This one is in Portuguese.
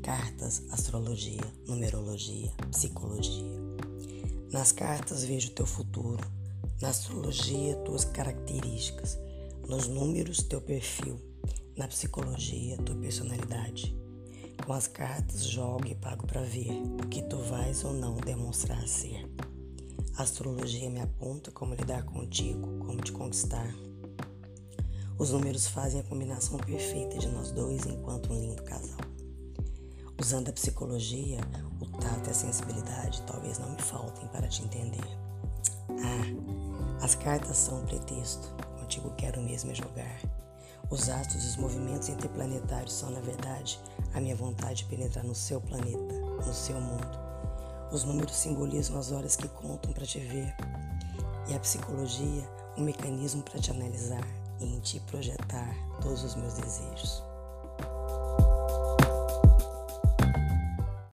cartas, astrologia, numerologia, psicologia. Nas cartas vejo teu futuro, na astrologia tuas características, nos números teu perfil, na psicologia tua personalidade. Com as cartas jogo e pago para ver o que tu vais ou não demonstrar ser. A astrologia me aponta como lidar contigo, como te conquistar. Os números fazem a combinação perfeita de nós dois enquanto um lindo casal. Usando a psicologia, o tato e a sensibilidade talvez não me faltem para te entender. Ah, as cartas são um pretexto, contigo quero mesmo é jogar. Os astros e os movimentos interplanetários são, na verdade, a minha vontade de penetrar no seu planeta, no seu mundo os números simbolizam as horas que contam para te ver. E a psicologia, um mecanismo para te analisar e em ti projetar todos os meus desejos.